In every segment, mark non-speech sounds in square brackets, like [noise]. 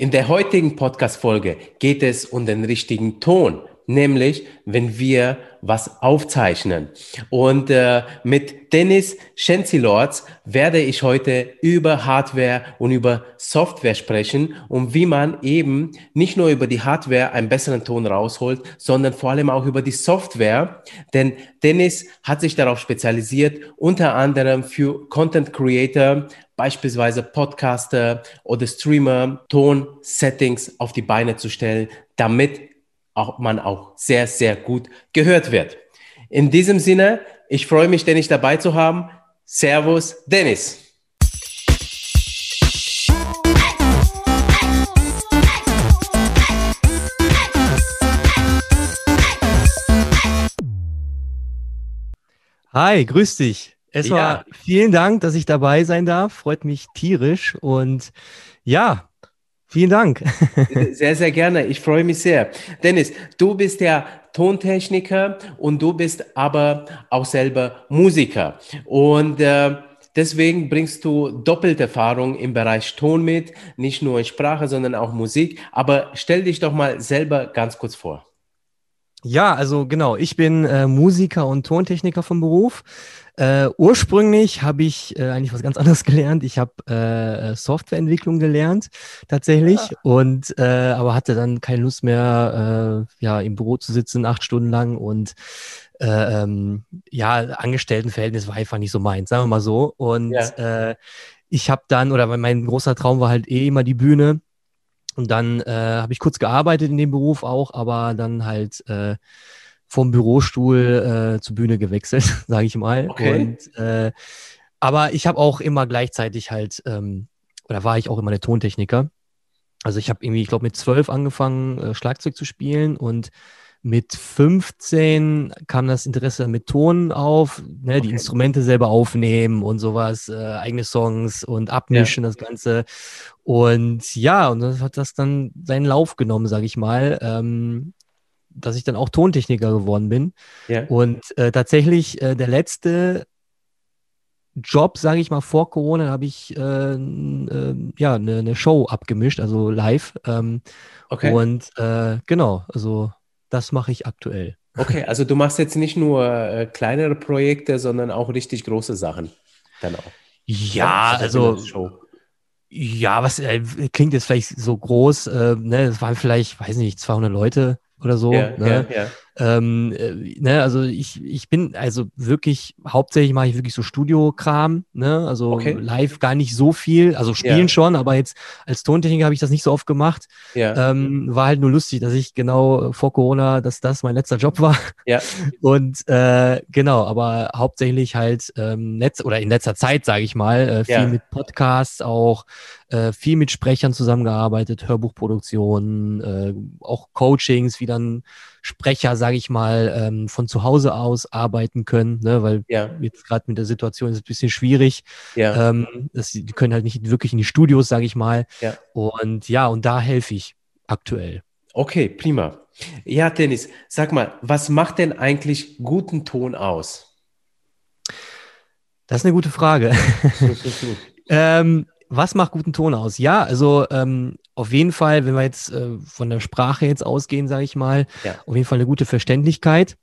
In der heutigen Podcast-Folge geht es um den richtigen Ton, nämlich wenn wir was aufzeichnen. Und äh, mit Dennis Schenzilords werde ich heute über Hardware und über Software sprechen und wie man eben nicht nur über die Hardware einen besseren Ton rausholt, sondern vor allem auch über die Software. Denn Dennis hat sich darauf spezialisiert, unter anderem für Content Creator beispielsweise Podcaster oder Streamer Ton-Settings auf die Beine zu stellen, damit auch, man auch sehr, sehr gut gehört wird. In diesem Sinne, ich freue mich, Dennis dabei zu haben. Servus, Dennis. Hi, grüß dich. Erstmal ja. vielen Dank, dass ich dabei sein darf. Freut mich tierisch. Und ja, vielen Dank. Sehr, sehr gerne. Ich freue mich sehr. Dennis, du bist ja Tontechniker und du bist aber auch selber Musiker. Und äh, deswegen bringst du doppelte Erfahrung im Bereich Ton mit, nicht nur in Sprache, sondern auch Musik. Aber stell dich doch mal selber ganz kurz vor. Ja, also genau, ich bin äh, Musiker und Tontechniker vom Beruf. Äh, ursprünglich habe ich äh, eigentlich was ganz [laughs] anderes gelernt. Ich habe äh, Softwareentwicklung gelernt tatsächlich ja. und äh, aber hatte dann keine Lust mehr, äh, ja im Büro zu sitzen acht Stunden lang und äh, ähm, ja Angestelltenverhältnis war einfach nicht so meins, sagen wir mal so. Und ja. äh, ich habe dann oder mein großer Traum war halt eh immer die Bühne. Und dann äh, habe ich kurz gearbeitet in dem Beruf auch, aber dann halt äh, vom Bürostuhl äh, zur Bühne gewechselt, [laughs] sage ich mal. Okay. Und, äh, aber ich habe auch immer gleichzeitig halt, ähm, oder war ich auch immer der Tontechniker. Also ich habe irgendwie, ich glaube, mit zwölf angefangen, äh, Schlagzeug zu spielen und mit 15 kam das Interesse mit Ton auf, ne, okay. die Instrumente selber aufnehmen und sowas, äh, eigene Songs und abmischen, ja. das Ganze. Und ja, und das hat das dann seinen Lauf genommen, sage ich mal. Ähm, dass ich dann auch Tontechniker geworden bin. Ja. Und äh, tatsächlich äh, der letzte Job, sage ich mal, vor Corona habe ich äh, äh, ja eine ne Show abgemischt, also live. Ähm, okay. Und äh, genau, also das mache ich aktuell. Okay, also du machst jetzt nicht nur äh, kleinere Projekte, sondern auch richtig große Sachen dann auch. Ja, also, also ja, was äh, klingt jetzt vielleicht so groß, äh, ne, es waren vielleicht, weiß nicht, 200 Leute oder so. Ja, ne? ja, ja. Ähm, äh, ne, also ich, ich bin also wirklich, hauptsächlich mache ich wirklich so Studio-Kram, ne? Also okay. live gar nicht so viel, also spielen ja. schon, aber jetzt als Tontechniker habe ich das nicht so oft gemacht. Ja. Ähm, war halt nur lustig, dass ich genau vor Corona, dass das mein letzter Job war. Ja. [laughs] Und äh, genau, aber hauptsächlich halt ähm, Netz oder in letzter Zeit, sage ich mal, äh, viel ja. mit Podcasts auch, äh, viel mit Sprechern zusammengearbeitet, Hörbuchproduktionen, äh, auch Coachings, wie dann Sprecher, sage ich mal, ähm, von zu Hause aus arbeiten können, ne? weil ja. jetzt gerade mit der Situation ist es ein bisschen schwierig. Ja. Ähm, das, die können halt nicht wirklich in die Studios, sage ich mal. Ja. Und ja, und da helfe ich aktuell. Okay, prima. Ja, Dennis, sag mal, was macht denn eigentlich guten Ton aus? Das ist eine gute Frage. [laughs] [laughs] ähm, was macht guten Ton aus? Ja, also ähm, auf jeden Fall, wenn wir jetzt äh, von der Sprache jetzt ausgehen, sage ich mal, ja. auf jeden Fall eine gute Verständlichkeit.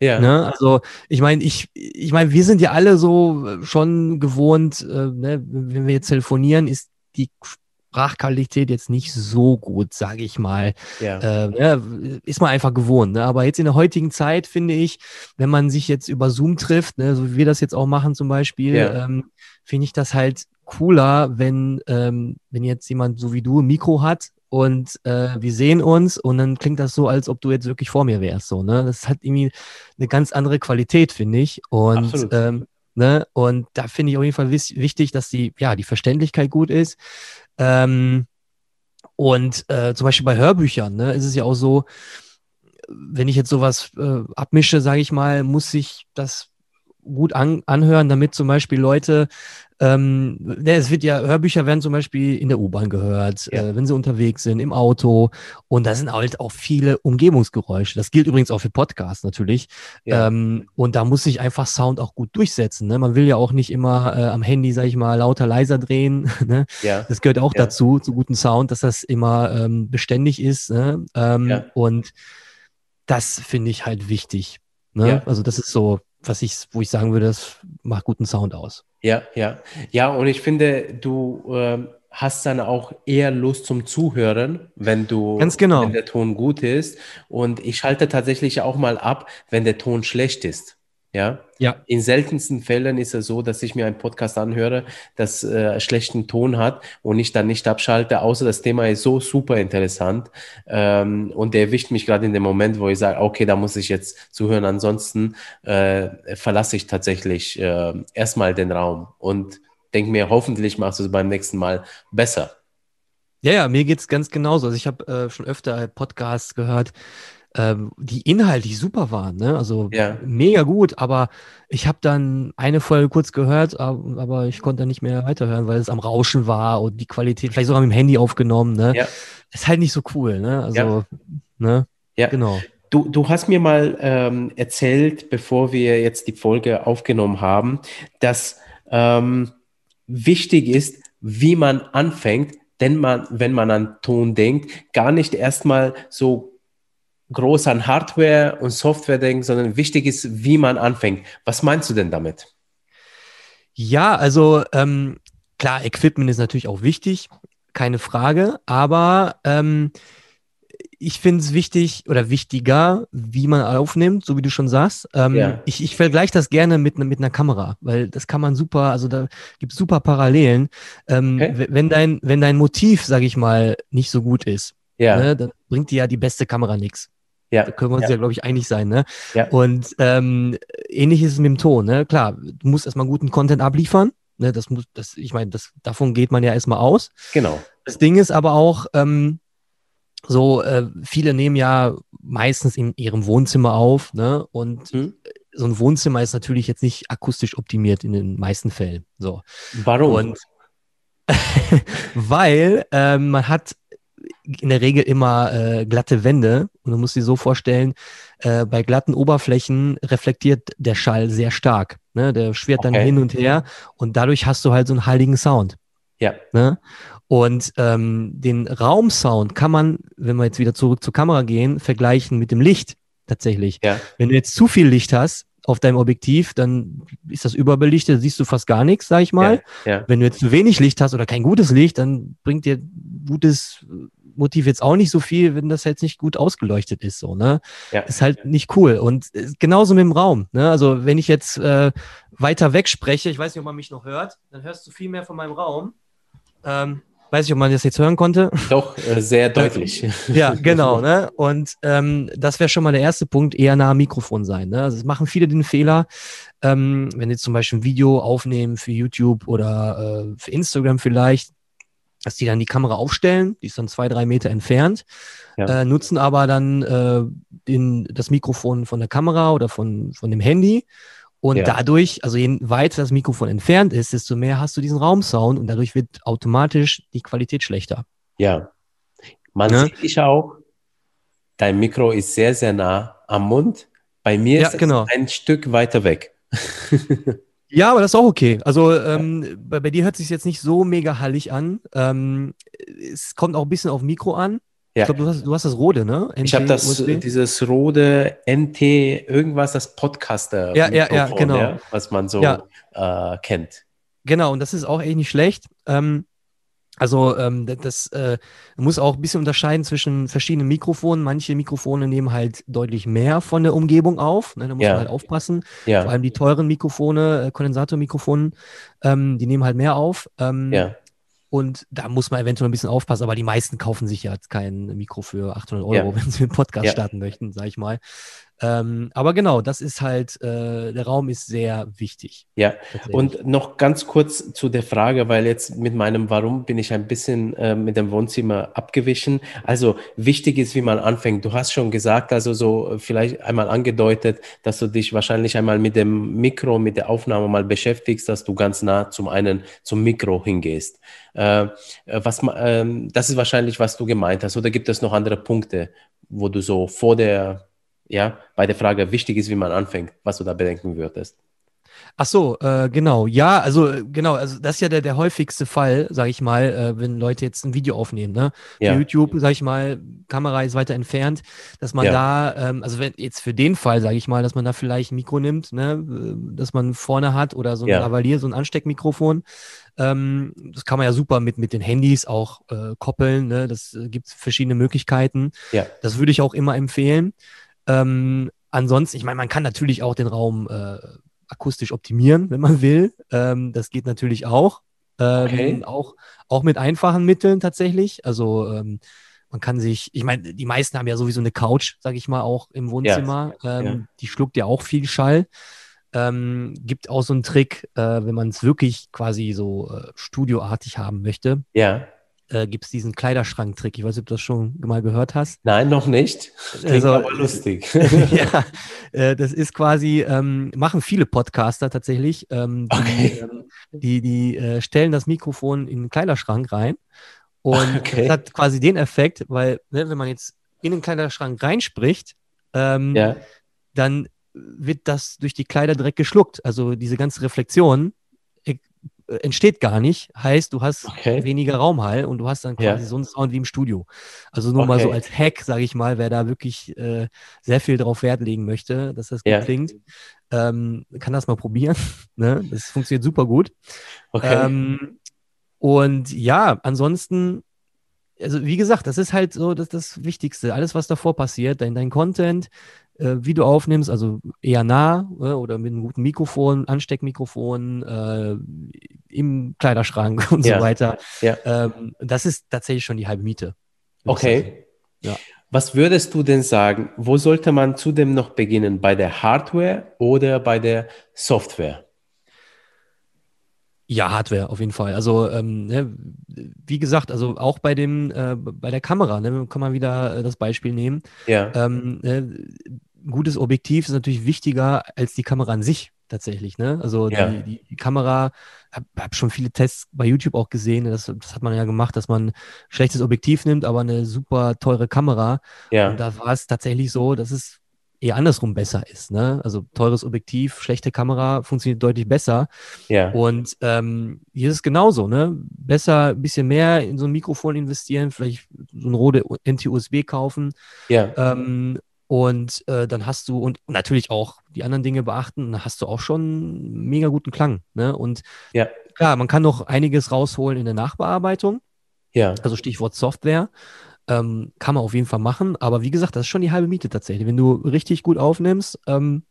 Ja. Ne? Also ich meine, ich, ich meine, wir sind ja alle so äh, schon gewohnt, äh, ne? wenn wir jetzt telefonieren, ist die Sprachqualität jetzt nicht so gut, sage ich mal. Ja. Äh, ne? Ist man einfach gewohnt. Ne? Aber jetzt in der heutigen Zeit finde ich, wenn man sich jetzt über Zoom trifft, ne, so wie wir das jetzt auch machen zum Beispiel, ja. ähm, finde ich das halt cooler, wenn, ähm, wenn jetzt jemand so wie du ein Mikro hat und äh, wir sehen uns und dann klingt das so, als ob du jetzt wirklich vor mir wärst. So, ne? Das hat irgendwie eine ganz andere Qualität, finde ich. Und, ähm, ne? und da finde ich auf jeden Fall wichtig, dass die, ja, die Verständlichkeit gut ist. Ähm, und äh, zum Beispiel bei Hörbüchern ne, ist es ja auch so, wenn ich jetzt sowas äh, abmische, sage ich mal, muss ich das gut an, anhören, damit zum Beispiel Leute ähm, ne, es wird ja, Hörbücher werden zum Beispiel in der U-Bahn gehört, ja. äh, wenn sie unterwegs sind, im Auto. Und da sind halt auch viele Umgebungsgeräusche. Das gilt übrigens auch für Podcasts natürlich. Ja. Ähm, und da muss sich einfach Sound auch gut durchsetzen. Ne? Man will ja auch nicht immer äh, am Handy, sag ich mal, lauter, leiser drehen. [laughs] ne? ja. Das gehört auch dazu, zu guten Sound, dass das immer ähm, beständig ist. Ne? Ähm, und das finde ich halt wichtig. Ne? Also das ist so, was ich, wo ich sagen würde, das macht guten Sound aus. Ja, ja. Ja, und ich finde, du äh, hast dann auch eher Lust zum Zuhören, wenn du, Ganz genau. wenn der Ton gut ist. Und ich schalte tatsächlich auch mal ab, wenn der Ton schlecht ist. Ja? ja. In seltensten Fällen ist es so, dass ich mir einen Podcast anhöre, das äh, schlechten Ton hat und ich dann nicht abschalte, außer das Thema ist so super interessant ähm, und der erwischt mich gerade in dem Moment, wo ich sage, okay, da muss ich jetzt zuhören. Ansonsten äh, verlasse ich tatsächlich äh, erstmal den Raum und denke mir, hoffentlich machst du es beim nächsten Mal besser. Ja, ja, mir geht es ganz genauso. Also ich habe äh, schon öfter Podcasts gehört, ähm, die inhaltlich super waren, ne? Also ja. mega gut, aber ich habe dann eine Folge kurz gehört, aber ich konnte nicht mehr weiterhören, weil es am Rauschen war und die Qualität, vielleicht sogar mit dem Handy aufgenommen, ne? Ja. Ist halt nicht so cool, ne? Also, ja. ne? Ja. Genau. Du, du hast mir mal ähm, erzählt, bevor wir jetzt die Folge aufgenommen haben, dass ähm, wichtig ist, wie man anfängt, denn man, wenn man an Ton denkt, gar nicht erstmal so groß an Hardware und Software denken, sondern wichtig ist, wie man anfängt. Was meinst du denn damit? Ja, also ähm, klar, Equipment ist natürlich auch wichtig, keine Frage, aber ähm, ich finde es wichtig oder wichtiger, wie man aufnimmt, so wie du schon sagst. Ähm, ja. Ich, ich vergleiche das gerne mit, mit einer Kamera, weil das kann man super, also da gibt es super Parallelen. Ähm, okay. Wenn dein, wenn dein Motiv, sage ich mal, nicht so gut ist, ja. ne, dann bringt dir ja die beste Kamera nichts. Ja. Da können wir uns ja, ja glaube ich, einig sein. Ne? Ja. Und ähm, ähnlich ist es mit dem Ton. Ne? Klar, du musst erstmal guten Content abliefern. Ne? Das muss, das, ich meine, das, davon geht man ja erstmal aus. Genau. Das Ding ist aber auch, ähm, so, äh, viele nehmen ja meistens in ihrem Wohnzimmer auf, ne? Und mhm. so ein Wohnzimmer ist natürlich jetzt nicht akustisch optimiert in den meisten Fällen. So. Warum? Und [laughs] weil ähm, man hat in der Regel immer äh, glatte Wände und du musst dir so vorstellen, äh, bei glatten Oberflächen reflektiert der Schall sehr stark. Ne? Der schwirrt okay. dann hin und her und dadurch hast du halt so einen heiligen Sound. Ja. Ne? Und ähm, den Raumsound kann man, wenn wir jetzt wieder zurück zur Kamera gehen, vergleichen mit dem Licht tatsächlich. Ja. Wenn du jetzt zu viel Licht hast, auf deinem Objektiv, dann ist das überbelichtet, siehst du fast gar nichts, sag ich mal. Ja, ja. Wenn du jetzt zu wenig Licht hast oder kein gutes Licht, dann bringt dir gutes Motiv jetzt auch nicht so viel, wenn das jetzt nicht gut ausgeleuchtet ist, so, ne? Ja. Ist halt nicht cool. Und äh, genauso mit dem Raum, ne? Also, wenn ich jetzt äh, weiter weg spreche, ich weiß nicht, ob man mich noch hört, dann hörst du viel mehr von meinem Raum. Ähm, weiß nicht, ob man das jetzt hören konnte. Doch, äh, sehr deutlich. [laughs] ja, genau. Ne? Und ähm, das wäre schon mal der erste Punkt, eher nah am Mikrofon sein. Ne? Also es machen viele den Fehler, ähm, wenn sie zum Beispiel ein Video aufnehmen für YouTube oder äh, für Instagram vielleicht, dass die dann die Kamera aufstellen, die ist dann zwei, drei Meter entfernt, ja. äh, nutzen aber dann äh, den, das Mikrofon von der Kamera oder von, von dem Handy und ja. dadurch, also je weiter das Mikrofon entfernt ist, desto mehr hast du diesen Raumsound und dadurch wird automatisch die Qualität schlechter. Ja. Man ja? sieht dich auch, dein Mikro ist sehr, sehr nah am Mund. Bei mir ja, ist genau. es ein Stück weiter weg. [laughs] ja, aber das ist auch okay. Also ähm, bei, bei, dir hört es sich jetzt nicht so mega hallig an. Ähm, es kommt auch ein bisschen auf Mikro an. Ja. Ich glaube, du hast, du hast das Rode, ne? NT, ich habe das, USB? dieses Rode NT, irgendwas, das Podcaster. Ja, ja, ja, genau. Ja, was man so ja. äh, kennt. Genau, und das ist auch echt nicht schlecht. Ähm, also ähm, das äh, muss auch ein bisschen unterscheiden zwischen verschiedenen Mikrofonen. Manche Mikrofone nehmen halt deutlich mehr von der Umgebung auf. Ne? Da muss ja. man halt aufpassen. Ja. Vor allem die teuren Mikrofone, äh, Kondensatormikrofonen, ähm, die nehmen halt mehr auf. Ähm, ja. Und da muss man eventuell ein bisschen aufpassen, aber die meisten kaufen sich ja kein Mikro für 800 Euro, [laughs] wenn sie einen Podcast starten möchten, sag ich mal. Ähm, aber genau, das ist halt, äh, der Raum ist sehr wichtig. Ja, und noch ganz kurz zu der Frage, weil jetzt mit meinem Warum bin ich ein bisschen äh, mit dem Wohnzimmer abgewichen. Also wichtig ist, wie man anfängt. Du hast schon gesagt, also so vielleicht einmal angedeutet, dass du dich wahrscheinlich einmal mit dem Mikro, mit der Aufnahme mal beschäftigst, dass du ganz nah zum einen zum Mikro hingehst. Äh, was, äh, das ist wahrscheinlich, was du gemeint hast. Oder gibt es noch andere Punkte, wo du so vor der ja, bei der Frage wichtig ist, wie man anfängt, was du da bedenken würdest. Ach so, äh, genau. Ja, also äh, genau, also das ist ja der, der häufigste Fall, sage ich mal, äh, wenn Leute jetzt ein Video aufnehmen, ne? Ja. YouTube, sage ich mal, Kamera ist weiter entfernt, dass man ja. da, ähm, also wenn jetzt für den Fall, sage ich mal, dass man da vielleicht ein Mikro nimmt, ne, äh, das man vorne hat oder so ein ja. Lavalier, so ein Ansteckmikrofon. Ähm, das kann man ja super mit, mit den Handys auch äh, koppeln, ne? Das äh, gibt verschiedene Möglichkeiten. Ja. Das würde ich auch immer empfehlen. Ähm, ansonsten, ich meine, man kann natürlich auch den Raum äh, akustisch optimieren, wenn man will. Ähm, das geht natürlich auch. Ähm, okay. auch. Auch mit einfachen Mitteln tatsächlich. Also ähm, man kann sich, ich meine, die meisten haben ja sowieso eine Couch, sage ich mal, auch im Wohnzimmer. Ja, ja. Ähm, die schluckt ja auch viel Schall. Ähm, gibt auch so einen Trick, äh, wenn man es wirklich quasi so äh, studioartig haben möchte. Ja äh, gibt es diesen Kleiderschrank-Trick. Ich weiß nicht, ob du das schon mal gehört hast. Nein, noch nicht. Klingt also, aber lustig. [laughs] ja, [laughs] äh, das ist quasi, ähm, machen viele Podcaster tatsächlich. Ähm, die, okay. ähm, die, die äh, stellen das Mikrofon in den Kleiderschrank rein. Und okay. das hat quasi den Effekt, weil, ne, wenn man jetzt in den Kleiderschrank reinspricht, ähm, ja. dann wird das durch die Kleider direkt geschluckt. Also diese ganze Reflexion entsteht gar nicht. Heißt, du hast okay. weniger Raumhall und du hast dann quasi ja. so einen Sound wie im Studio. Also nur okay. mal so als Hack, sage ich mal, wer da wirklich äh, sehr viel drauf Wert legen möchte, dass das gut ja. klingt, ähm, kann das mal probieren. [laughs] ne? Das funktioniert super gut. Okay. Ähm, und ja, ansonsten also wie gesagt, das ist halt so das, das Wichtigste. Alles, was davor passiert, dein, dein Content, äh, wie du aufnimmst, also eher nah äh, oder mit einem guten Mikrofon, Ansteckmikrofon, äh, im Kleiderschrank [laughs] und ja. so weiter. Ja. Ähm, das ist tatsächlich schon die halbe Miete. Okay. Ja. Was würdest du denn sagen, wo sollte man zudem noch beginnen? Bei der Hardware oder bei der Software? Ja, Hardware auf jeden Fall. Also ähm, ne, wie gesagt, also auch bei dem äh, bei der Kamera, ne, kann man wieder äh, das Beispiel nehmen. Ja. Ähm, ne, gutes Objektiv ist natürlich wichtiger als die Kamera an sich tatsächlich. Ne? Also ja. die, die, Kamera, habe hab schon viele Tests bei YouTube auch gesehen. Das, das, hat man ja gemacht, dass man ein schlechtes Objektiv nimmt, aber eine super teure Kamera. Ja. Und da war es tatsächlich so, dass es eher andersrum besser ist. Ne? Also teures Objektiv, schlechte Kamera funktioniert deutlich besser. Ja. Und ähm, hier ist es genauso. Ne? Besser ein bisschen mehr in so ein Mikrofon investieren, vielleicht so ein Rode NT-USB kaufen. Ja. Ähm, und äh, dann hast du, und natürlich auch die anderen Dinge beachten, dann hast du auch schon einen mega guten Klang. Ne? Und ja. klar, man kann noch einiges rausholen in der Nachbearbeitung. Ja. Also Stichwort Software. Ähm, kann man auf jeden Fall machen. Aber wie gesagt, das ist schon die halbe Miete tatsächlich. Wenn du richtig gut aufnimmst, ähm,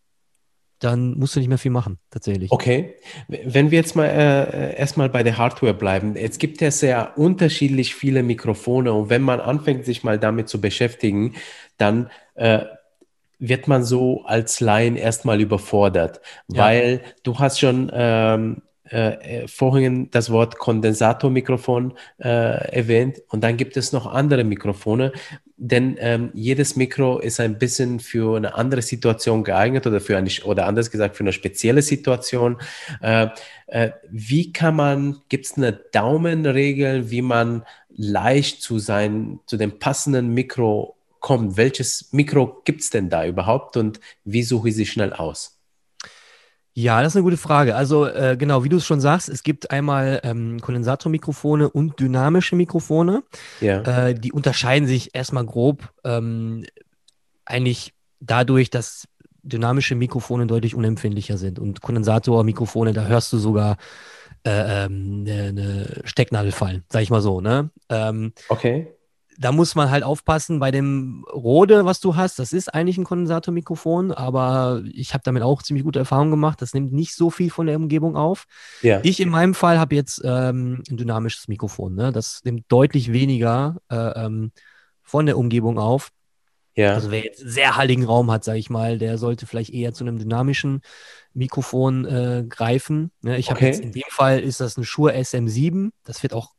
dann musst du nicht mehr viel machen, tatsächlich. Okay. Wenn wir jetzt mal äh, erstmal bei der Hardware bleiben, es gibt ja sehr unterschiedlich viele Mikrofone und wenn man anfängt, sich mal damit zu beschäftigen, dann äh, wird man so als Laien erstmal überfordert, ja. weil du hast schon ähm, äh, äh, vorhin das Wort Kondensatormikrofon äh, erwähnt und dann gibt es noch andere Mikrofone, denn ähm, jedes Mikro ist ein bisschen für eine andere Situation geeignet oder für eine, oder anders gesagt für eine spezielle Situation. Äh, äh, wie kann man, gibt es eine Daumenregel, wie man leicht zu sein, zu dem passenden Mikro kommt? Welches Mikro gibt es denn da überhaupt und wie suche ich sie schnell aus? Ja, das ist eine gute Frage. Also äh, genau, wie du es schon sagst, es gibt einmal ähm, Kondensatormikrofone und dynamische Mikrofone. Ja. Äh, die unterscheiden sich erstmal grob ähm, eigentlich dadurch, dass dynamische Mikrofone deutlich unempfindlicher sind und Kondensatormikrofone, da hörst du sogar äh, ähm, eine, eine Stecknadel fallen, sag ich mal so. Ne? Ähm, okay da muss man halt aufpassen bei dem Rode, was du hast. Das ist eigentlich ein Kondensatormikrofon, aber ich habe damit auch ziemlich gute Erfahrungen gemacht. Das nimmt nicht so viel von der Umgebung auf. Ja. Ich in meinem Fall habe jetzt ähm, ein dynamisches Mikrofon. Ne? Das nimmt deutlich weniger äh, ähm, von der Umgebung auf. Ja. Also wer jetzt sehr halligen Raum hat, sage ich mal, der sollte vielleicht eher zu einem dynamischen Mikrofon äh, greifen. Ne, ich habe Okay. jetzt in dem Fall ist das ein Shure SM7. Das wird auch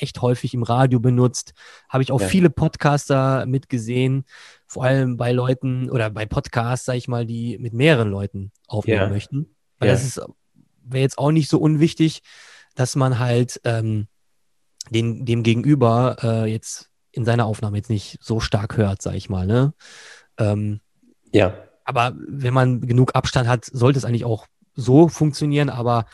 recht häufig im Radio benutzt. Habe ich auch Ja. viele Podcaster mitgesehen, vor allem bei Leuten oder bei Podcasts, sage ich mal, die mit mehreren Leuten aufnehmen Ja. möchten. Weil Ja. das ist wäre jetzt auch nicht so unwichtig, dass man halt ähm, den, dem Gegenüber äh, jetzt in seiner Aufnahme jetzt nicht so stark hört, sag ich mal. Ne? Ähm, Ja. aber wenn man genug Abstand hat, sollte es eigentlich auch so funktionieren. Aber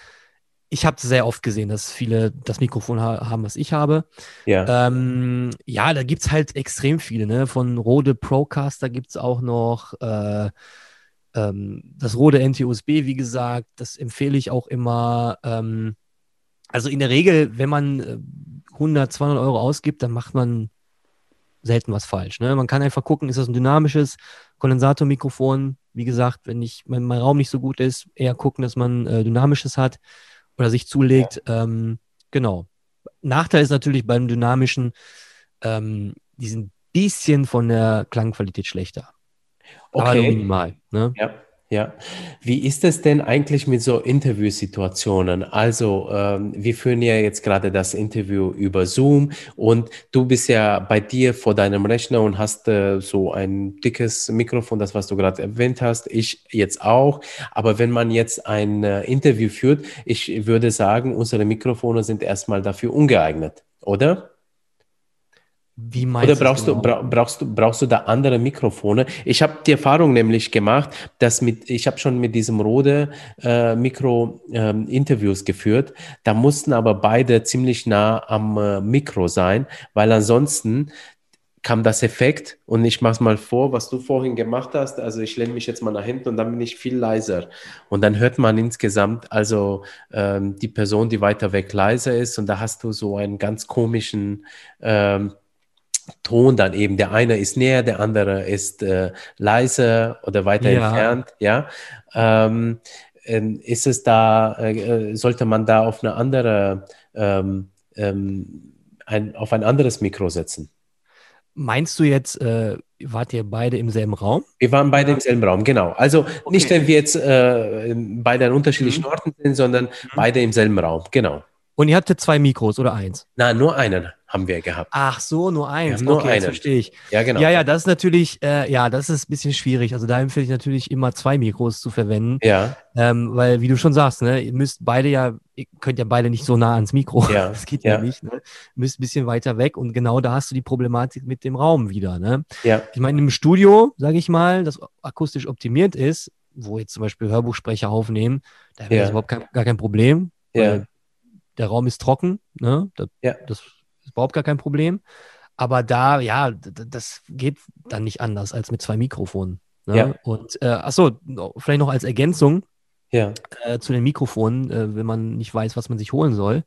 ich habe sehr oft gesehen, dass viele das Mikrofon ha haben, was ich habe. Ja. Ähm, ja, da gibt es halt extrem viele. Ne? Von Rode Procaster gibt es auch noch äh, ähm, das Rode NT-USB, wie gesagt. Das empfehle ich auch immer. Ähm, also in der Regel, wenn man äh, 100, 200 Euro ausgibt, dann macht man selten was falsch. Ne? Man kann einfach gucken, ist das ein dynamisches Kondensatormikrofon? Wie gesagt, wenn ich, wenn mein Raum nicht so gut ist, eher gucken, dass man äh, dynamisches hat oder sich zulegt. Ähm, genau. Nachteil ist natürlich beim dynamischen, ähm, die sind ein bisschen von der Klangqualität schlechter. Aber Okay. minimal. Ne? Ja, ja. Wie ist es denn eigentlich mit so Interviewsituationen? Also, ähm, wir führen ja jetzt gerade das Interview über Zoom und du bist ja bei dir vor deinem Rechner und hast äh, so ein dickes Mikrofon, das was du gerade erwähnt hast. Ich jetzt auch. Aber wenn man jetzt ein äh, Interview führt, ich würde sagen, unsere Mikrofone sind erstmal dafür ungeeignet, oder? Wie meinst Oder brauchst du, genau? bra brauchst du, brauchst du da andere Mikrofone? Ich habe die Erfahrung nämlich gemacht, dass mit, ich habe schon mit diesem Rode äh, Mikro ähm, Interviews geführt. Da mussten aber beide ziemlich nah am äh, Mikro sein, weil ansonsten kam das Effekt und ich mach's mal vor, was du vorhin gemacht hast. Also ich lehne mich jetzt mal nach hinten und dann bin ich viel leiser. Und dann hört man insgesamt also ähm, die Person, die weiter weg leiser ist und da hast du so einen ganz komischen ähm, Ton dann eben. Der eine ist näher, der andere ist äh, leiser oder weiter Ja. entfernt. Ja. Ähm, ähm, ist es da, äh, äh, sollte man da auf eine andere, ähm, ähm, ein, auf ein anderes Mikro setzen? Meinst du jetzt, äh, wart ihr beide im selben Raum? Wir waren beide im selben Raum, genau. Also nicht, wenn wir jetzt äh, beide an unterschiedlichen Mhm. Orten sind, sondern beide im selben Raum, genau. Und ihr hattet zwei Mikros oder eins? Na, nur einen haben wir gehabt. Ach so, nur eins. nur okay, einen. verstehe ich. Ja, genau. Ja, ja, das ist natürlich, äh, ja, das ist ein bisschen schwierig. Also da empfehle ich natürlich immer zwei Mikros zu verwenden, Ja, ähm, weil wie du schon sagst, ne, ihr müsst beide ja, ihr könnt ja beide nicht so nah ans Mikro. Ja, [laughs] Das geht ja, ja. nicht. Ne? Ihr müsst ein bisschen weiter weg und genau da hast du die Problematik mit dem Raum wieder. Ne? ja, Ich meine, im Studio, sage ich mal, das akustisch optimiert ist, wo jetzt zum Beispiel Hörbuchsprecher aufnehmen, da wäre Ja. das überhaupt kein, gar kein Problem. ja, Der Raum ist trocken, ne? Das, Ja. das ist überhaupt gar kein Problem. Aber da, ja, das geht dann nicht anders als mit zwei Mikrofonen. Ne? Ja. Und äh, achso, vielleicht noch als Ergänzung ja, äh, zu den Mikrofonen, äh, wenn man nicht weiß, was man sich holen soll.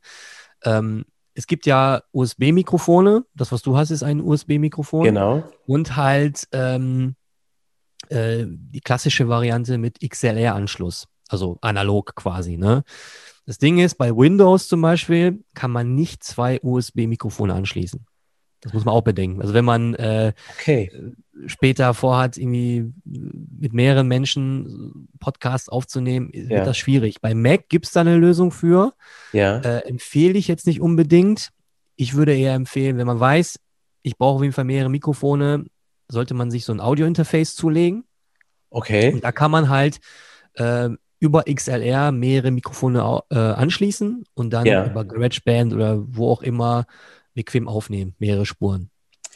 Ähm, es gibt ja USB-Mikrofone. Das, was du hast, ist ein USB-Mikrofon. genau. Und halt ähm, äh, die klassische Variante mit XLR-Anschluss, also analog quasi. Ne? Das Ding ist, bei Windows zum Beispiel kann man nicht zwei USB-Mikrofone anschließen. Das muss man auch bedenken. Also wenn man äh, Okay. später vorhat, irgendwie mit mehreren Menschen Podcasts aufzunehmen, wird Ja. das schwierig. Bei Mac gibt es da eine Lösung für. Ja, Äh, empfehle ich jetzt nicht unbedingt. Ich würde eher empfehlen, wenn man weiß, ich brauche auf jeden Fall mehrere Mikrofone, sollte man sich so ein Audio-Interface zulegen. okay. Und da kann man halt äh, über XLR mehrere Mikrofone äh, anschließen und dann Ja. über GarageBand oder wo auch immer bequem aufnehmen, mehrere Spuren.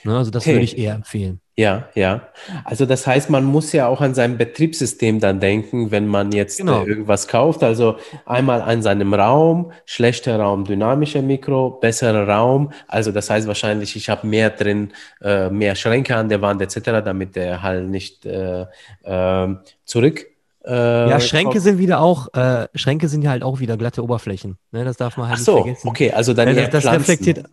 Ne, also das Okay. würde ich eher empfehlen. Ja, ja. Also das heißt, man muss ja auch an sein Betriebssystem dann denken, wenn man jetzt Genau. äh, irgendwas kauft. Also einmal an seinem Raum, schlechter Raum, dynamischer Mikro, besserer Raum. Also das heißt wahrscheinlich, ich habe mehr drin, äh, mehr Schränke an der Wand etc., damit der Hall nicht äh, äh, zurück. Äh, Ja, Schränke sind wieder auch, äh, Schränke sind ja halt auch wieder glatte Oberflächen. Ne, das darf man halt Ach so, nicht vergessen. okay, also dann Ja, eher das, Pflanzen, reflektiert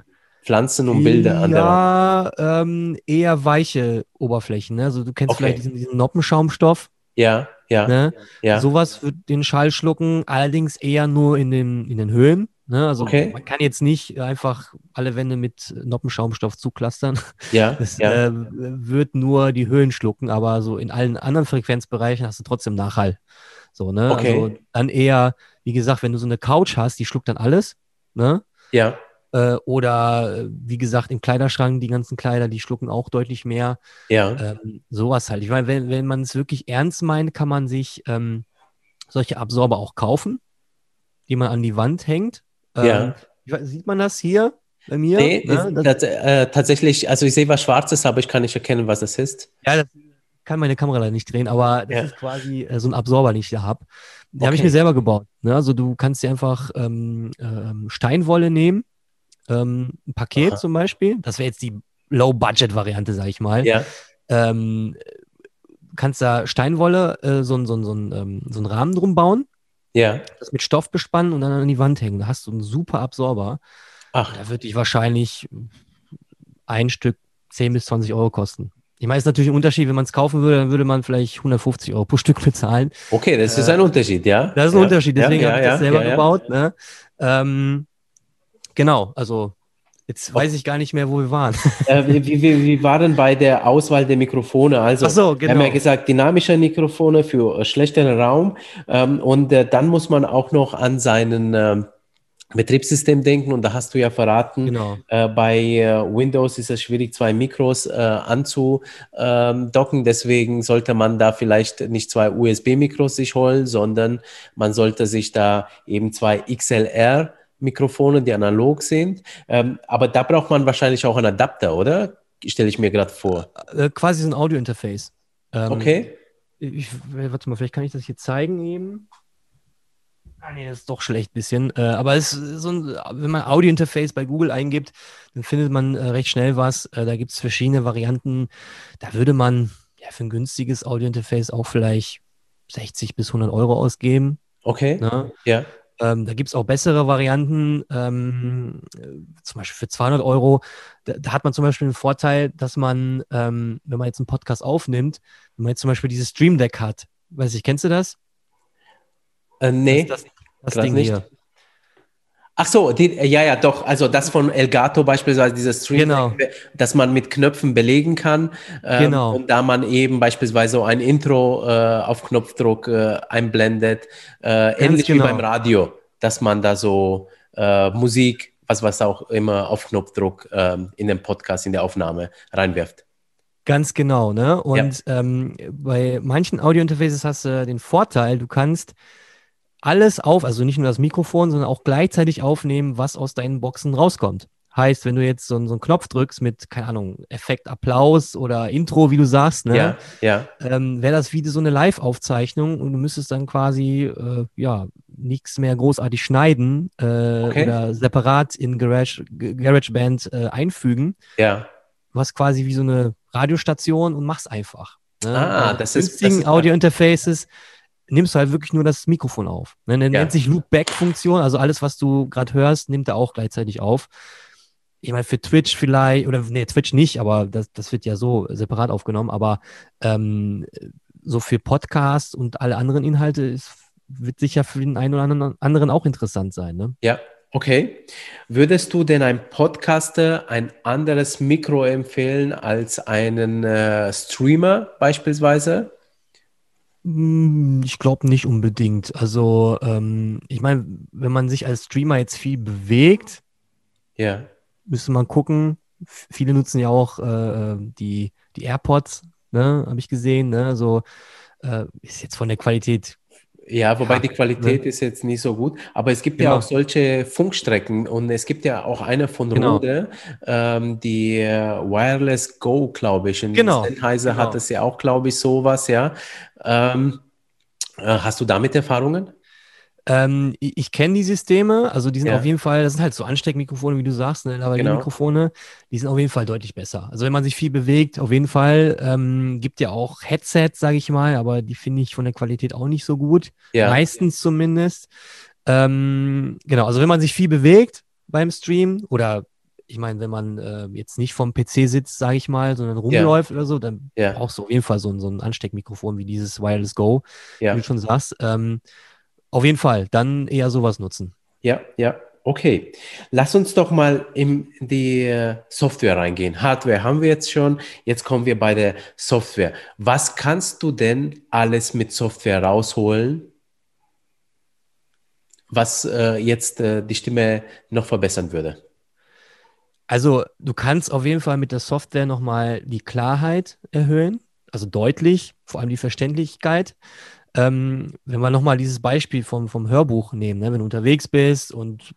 Pflanzen und Bilder an der Wand. Ja, ähm, eher weiche Oberflächen. Ne? Also du kennst Okay. vielleicht diesen, diesen Noppenschaumstoff. Ja, ja, Ne? ja. Sowas wird den Schall schlucken, allerdings eher nur in den, in den Höhen. Ne? Also Okay. man kann jetzt nicht einfach alle Wände mit Noppenschaumstoff zuklastern. Ja, [laughs] Das ja. äh, wird nur die Höhen schlucken, aber so in allen anderen Frequenzbereichen hast du trotzdem Nachhall. So, ne? Okay. Also dann eher, wie gesagt, wenn du so eine Couch hast, die schluckt dann alles, ne? ja, Äh, oder äh, wie gesagt, im Kleiderschrank, die ganzen Kleider, die schlucken auch deutlich mehr. ja, Ähm, sowas halt. Ich meine, wenn, wenn man es wirklich ernst meint, kann man sich ähm, solche Absorber auch kaufen, die man an die Wand hängt. Ähm, Ja. weiß- Sieht man das hier bei mir? Nee, Ne? ist Das- äh, tatsächlich, also ich sehe was Schwarzes, aber ich kann nicht erkennen, was es ist. Ja, das kann meine Kamera leider nicht drehen, aber das Ja. ist quasi äh, so ein Absorber, den ich da habe. Den habe ich Okay. mir selber gebaut. Ne? Also du kannst dir einfach ähm, ähm, Steinwolle nehmen, ähm, ein Paket Aha. zum Beispiel. Das wäre jetzt die Low-Budget-Variante, sag ich mal. Ja, Ähm, kannst da Steinwolle, äh, so, so, so, ähm, so einen Rahmen drum bauen, ja. das mit Stoff bespannen und dann an die Wand hängen. Da hast du einen super Absorber. Ach, Da wird dich wahrscheinlich ein Stück 10 bis 20 Euro kosten. Ich meine, es ist natürlich ein Unterschied, wenn man es kaufen würde, dann würde man vielleicht 150 Euro pro Stück bezahlen. okay, das ist Äh, ein Unterschied, ja. Das ist ein ja. Unterschied, ja, deswegen ja, habe ich ja, das selber ja, ja. gebaut. Ne? Ähm, genau, also jetzt weiß ich gar nicht mehr, wo wir waren. [laughs] Äh, wie, wie, wie wie war denn bei der Auswahl der Mikrofone? Also, so, wir haben genau. ja gesagt, dynamische Mikrofone für äh, schlechteren Raum. Ähm, und äh, dann muss man auch noch an seinen ähm, Betriebssystem denken. Und da hast du ja verraten, Genau. äh, bei äh, Windows ist es schwierig, zwei Mikros äh, anzudocken. Deswegen sollte man da vielleicht nicht zwei USB-Mikros sich holen, sondern man sollte sich da eben zwei XLR Mikrofone, die analog sind. Ähm, aber da braucht man wahrscheinlich auch einen Adapter, oder? Stelle ich mir gerade vor. Äh, quasi so ein Audio-Interface. Ähm, Okay. Ich, warte mal, vielleicht kann ich das hier zeigen eben. Ah, nee, das ist doch schlecht ein bisschen. Äh, aber es ist so ein, wenn man Audio-Interface bei Google eingibt, dann findet man äh, recht schnell was. Äh, da gibt es verschiedene Varianten. Da würde man ja, für ein günstiges Audio-Interface auch vielleicht 60 bis 100 Euro ausgeben. Okay. Ne? Ja. Ähm, da gibt es auch bessere Varianten, ähm, äh, zum Beispiel für 200 Euro. Da, da hat man zum Beispiel den Vorteil, dass man, ähm, wenn man jetzt einen Podcast aufnimmt, wenn man jetzt zum Beispiel dieses Stream Deck hat, weiß ich, kennst du das? Äh, nee. Das, das, das Ding nicht. hier. Ach so, die, ja, ja, doch. Also das von Elgato beispielsweise, dieses Stream, Genau. das man mit Knöpfen belegen kann. Ähm, Genau. Und da man eben beispielsweise so ein Intro äh, auf Knopfdruck äh, einblendet, äh, ähnlich genau. wie beim Radio, dass man da so äh, Musik, was was auch immer auf Knopfdruck ähm, in den Podcast, in der Aufnahme reinwirft. Ganz genau, ne? Und ähm, bei manchen Audio-Interfaces hast du den Vorteil, du kannst alles auf, also nicht nur das Mikrofon, sondern auch gleichzeitig aufnehmen, was aus deinen Boxen rauskommt. Heißt, wenn du jetzt so, so einen Knopf drückst mit, keine Ahnung, Effekt Applaus oder Intro, wie du sagst, ne? Ja, ja, ähm, wäre das wie so eine Live-Aufzeichnung und du müsstest dann quasi, äh, ja, nichts mehr großartig schneiden äh, Okay. oder separat in Garage, GarageBand äh, einfügen. ja. Du hast quasi wie so eine Radiostation und machst einfach. Ne? Ah, Bei das ist- das Audio-Interfaces nimmst du halt wirklich nur das Mikrofon auf. Ne? Ja. nennt sich Loopback-Funktion, also alles, was du gerade hörst, nimmt er auch gleichzeitig auf. Ich meine, für Twitch vielleicht, oder nee, Twitch nicht, aber das, das wird ja so separat aufgenommen, aber ähm, so für Podcasts und alle anderen Inhalte ist, wird sicher für den einen oder anderen, anderen auch interessant sein. Ne? Ja, okay. Würdest du denn einem Podcaster ein anderes Mikro empfehlen als einen äh, Streamer beispielsweise? Hm, Ich glaube nicht unbedingt. Also, ähm, ich meine, wenn man sich als Streamer jetzt viel bewegt, Ja, müsste man gucken. Viele nutzen ja auch äh, die, die AirPods, ne, habe ich gesehen. Ne? So äh, ist jetzt von der Qualität. Ja, wobei Ja, die Qualität ist jetzt nicht so gut. Aber es gibt ja Genau. auch solche Funkstrecken und es gibt ja auch eine von Genau. Rode, ähm, die äh, Wireless Go, glaube ich. Und Genau, Sennheiser genau. hat es ja auch, glaube ich, sowas, ja. Ähm, äh, hast du damit Erfahrungen? Ähm, ich ich kenne die Systeme, also die sind Ja. auf jeden Fall, das sind halt so Ansteckmikrofone, wie du sagst, ne, aber die Genau. Mikrofone, die sind auf jeden Fall deutlich besser. Also wenn man sich viel bewegt, auf jeden Fall, ähm, gibt ja auch Headsets, sage ich mal, aber die finde ich von der Qualität auch nicht so gut. Ja. Meistens zumindest. Ähm, genau, also wenn man sich viel bewegt beim Stream oder ich meine, wenn man äh, jetzt nicht vom PC sitzt, sage ich mal, sondern rumläuft oder so, dann Ja. brauchst du auf jeden Fall so, ein- so ein Ansteckmikrofon wie dieses Wireless Go, Ja. wie du schon sagst. Ähm, auf jeden Fall, dann eher sowas nutzen. Ja, ja. okay. Lass uns doch mal in die äh, Software reingehen. Hardware haben wir jetzt schon. Jetzt kommen wir bei der Software. Was kannst du denn alles mit Software rausholen, was äh, jetzt äh, die Stimme noch verbessern würde? Also du kannst auf jeden Fall mit der Software nochmal die Klarheit erhöhen, also deutlich, vor allem die Verständlichkeit. Ähm, wenn wir nochmal dieses Beispiel vom, vom Hörbuch nehmen, ne? wenn du unterwegs bist und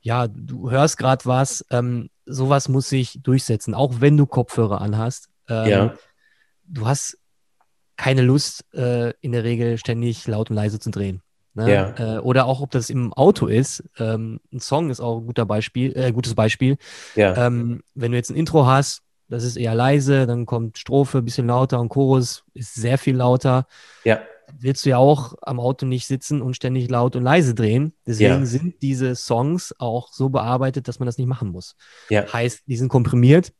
ja, du hörst gerade was, ähm, sowas muss sich durchsetzen, auch wenn du Kopfhörer anhast. Ähm, Ja. Du hast keine Lust, äh, in der Regel ständig laut und leise zu drehen. Ne? Ja. Äh, oder auch, ob das im Auto ist. Ähm, ein Song ist auch ein guter Beispiel, äh, gutes Beispiel. Ja, Ähm, wenn du jetzt ein Intro hast, das ist eher leise, dann kommt Strophe ein bisschen lauter und Chorus ist sehr viel lauter. ja, Willst du ja auch am Auto nicht sitzen und ständig laut und leise drehen. Deswegen Ja. sind diese Songs auch so bearbeitet, dass man das nicht machen muss. ja, Heißt, die sind komprimiert,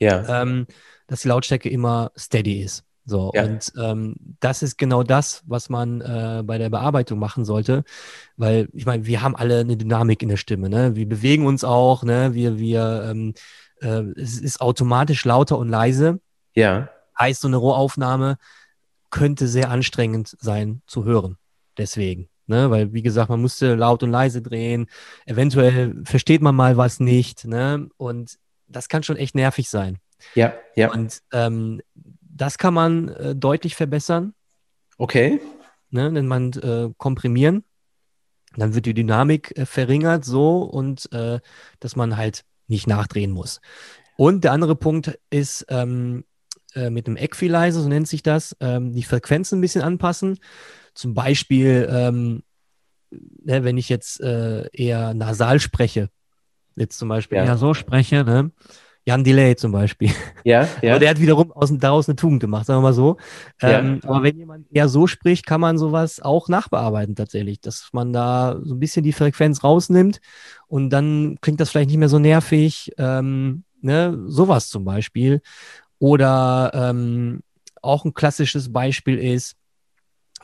ja, ähm, dass die Lautstärke immer steady ist. So, Ja. und ähm, das ist genau das, was man äh, bei der Bearbeitung machen sollte, weil ich meine, wir haben alle eine Dynamik in der Stimme, ne? Wir bewegen uns auch, ne? Wir, wir, ähm, äh, es ist automatisch lauter und leise. ja, Heißt, so eine Rohaufnahme könnte sehr anstrengend sein zu hören. Deswegen. Ne? Weil, wie gesagt, man musste laut und leise drehen. Eventuell versteht man mal was nicht. Ne? Und das kann schon echt nervig sein. ja, ja. Und ähm, das kann man äh, deutlich verbessern, Okay. ne? nennt man äh, komprimieren. Dann wird die Dynamik äh, verringert so und äh, dass man halt nicht nachdrehen muss. Und der andere Punkt ist ähm, äh, mit einem Equalizer, so nennt sich das, ähm, die Frequenzen ein bisschen anpassen. Zum Beispiel, ähm, ne, wenn ich jetzt äh, eher nasal spreche, jetzt zum Beispiel Ja. eher so spreche, ne? Jan Delay zum Beispiel. Ja, [laughs] ja, Aber der hat wiederum aus, daraus eine Tugend gemacht, sagen wir mal so. Ähm, Aber wenn jemand eher so spricht, kann man sowas auch nachbearbeiten tatsächlich, dass man da so ein bisschen die Frequenz rausnimmt und dann klingt das vielleicht nicht mehr so nervig. Ähm, ne? Sowas zum Beispiel. Oder ähm, auch ein klassisches Beispiel ist,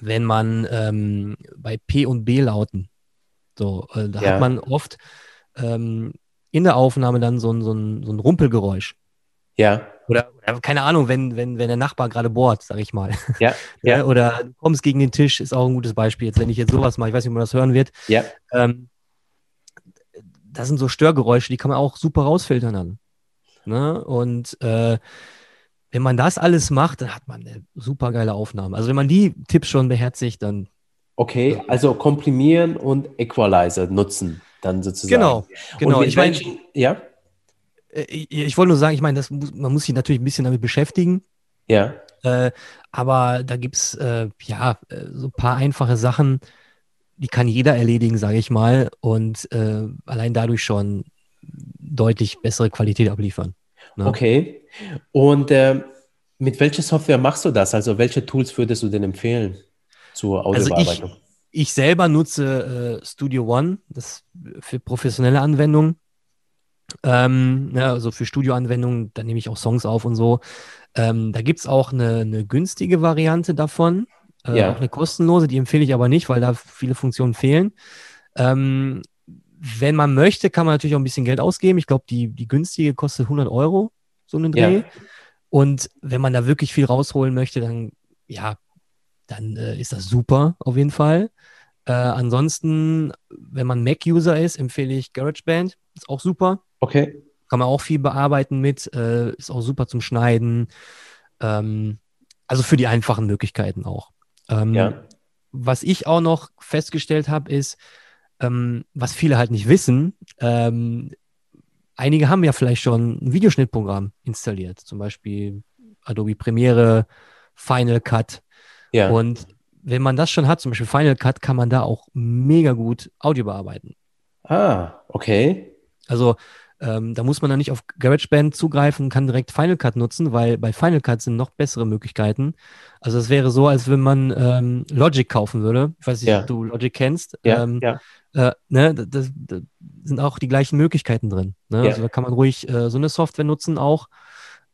wenn man ähm, bei P und B-Lauten, so, äh, da Ja. hat man oft ähm, in der Aufnahme dann so ein, so ein, so ein Rumpelgeräusch. ja, Oder, oder keine Ahnung, wenn, wenn, wenn der Nachbar gerade bohrt, sag ich mal. ja, [laughs] Ja. ja, Oder du kommst gegen den Tisch, ist auch ein gutes Beispiel. Jetzt, wenn ich jetzt sowas mache, ich weiß nicht, ob man das hören wird. ja, Ähm, das sind so Störgeräusche, die kann man auch super rausfiltern dann. Ne? Und äh, wenn man das alles macht, dann hat man eine super geile Aufnahme. Also wenn man die Tipps schon beherzigt, dann Okay, also komprimieren und Equalizer nutzen, dann sozusagen. genau, genau. Ich meine, ja, äh, ich, ich wollte nur sagen, ich meine, das muss, man muss sich natürlich ein bisschen damit beschäftigen. ja, Äh, aber da gibt es äh, ja äh, so ein paar einfache Sachen, die kann jeder erledigen, sage ich mal, und äh, allein dadurch schon deutlich bessere Qualität abliefern. Ne? okay. Und ähm, mit welcher Software machst du das? Also welche Tools würdest du denn empfehlen zur Also ich, Audiobearbeitung? ich selber nutze äh, Studio One, das für professionelle Anwendungen. Ähm, ja, also für Studioanwendungen, da nehme ich auch Songs auf und so. Ähm, da gibt es auch eine, eine günstige Variante davon, äh, Ja. auch eine kostenlose, die empfehle ich aber nicht, weil da viele Funktionen fehlen. Ähm, wenn man möchte, kann man natürlich auch ein bisschen Geld ausgeben. Ich glaube, die, die günstige kostet 100 Euro, so einen Dreh. Ja. Und wenn man da wirklich viel rausholen möchte, dann, ja, dann äh, ist das super, auf jeden Fall. Äh, ansonsten, wenn man Mac-User ist, empfehle ich GarageBand. Ist auch super. Okay, Kann man auch viel bearbeiten mit. Äh, ist auch super zum Schneiden. Ähm, also für die einfachen Möglichkeiten auch. Ähm, ja, Was ich auch noch festgestellt habe, ist, ähm, was viele halt nicht wissen, ähm, einige haben ja vielleicht schon ein Videoschnittprogramm installiert, zum Beispiel Adobe Premiere, Final Cut. ja, Und wenn man das schon hat, zum Beispiel Final Cut, kann man da auch mega gut Audio bearbeiten. ah, okay, Also ähm, da muss man dann nicht auf GarageBand zugreifen, kann direkt Final Cut nutzen, weil bei Final Cut sind noch bessere Möglichkeiten. Also es wäre so, als wenn man ähm, Logic kaufen würde. Ich weiß nicht, Ja. ob du Logic kennst. ja, ähm, ja, äh, ne, da, sind auch die gleichen Möglichkeiten drin. Ne? Ja. Also da kann man ruhig äh, so eine Software nutzen auch.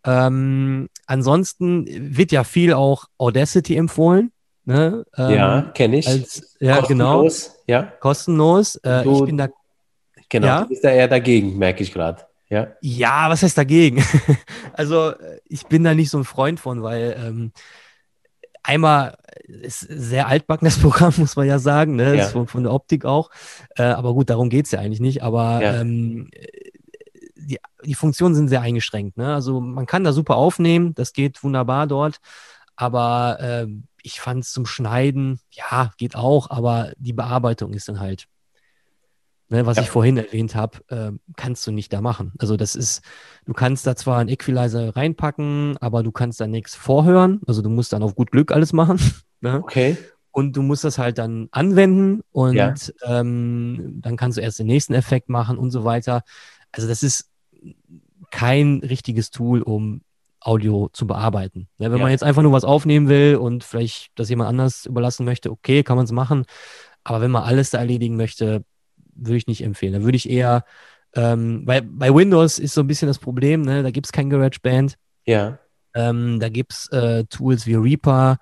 Ähm, ansonsten wird ja viel auch Audacity empfohlen. Ne? Ähm, ja, kenne ich. Als, ja, genau, Kostenlos, ja, kostenlos. Äh, Du- ich bin da Genau, Ja? du bist da eher dagegen, merke ich gerade. Ja, Ja, was heißt dagegen? [laughs] also, äh, ich bin da nicht so ein Freund von, weil ähm, einmal ist sehr altbacken das Programm, [laughs] muss man ja sagen, ne? Ja. Von, von der Optik auch. Äh, aber gut, darum geht es ja eigentlich nicht. Aber Ja. ähm, die, die Funktionen sind sehr eingeschränkt. Ne? Also man kann da super aufnehmen, das geht wunderbar dort. Aber ähm, ich fand es zum Schneiden, ja, geht auch, aber die Bearbeitung ist dann halt Ne, was Ja. ich vorhin erwähnt habe, äh, kannst du nicht da machen. Also das ist, du kannst da zwar einen Equalizer reinpacken, aber du kannst da nichts vorhören. Also du musst dann auf gut Glück alles machen. [laughs] Ne? okay. Und du musst das halt dann anwenden und Ja. ähm, dann kannst du erst den nächsten Effekt machen und so weiter. Also das ist kein richtiges Tool, um Audio zu bearbeiten. Ne, wenn Ja. man jetzt einfach nur was aufnehmen will und vielleicht das jemand anders überlassen möchte, okay, kann man es machen. Aber wenn man alles da erledigen möchte, würde ich nicht empfehlen. Da würde ich eher, ähm, weil bei Windows ist so ein bisschen das Problem, ne? da gibt es kein GarageBand. Ja, Ähm, da gibt es äh, Tools wie Reaper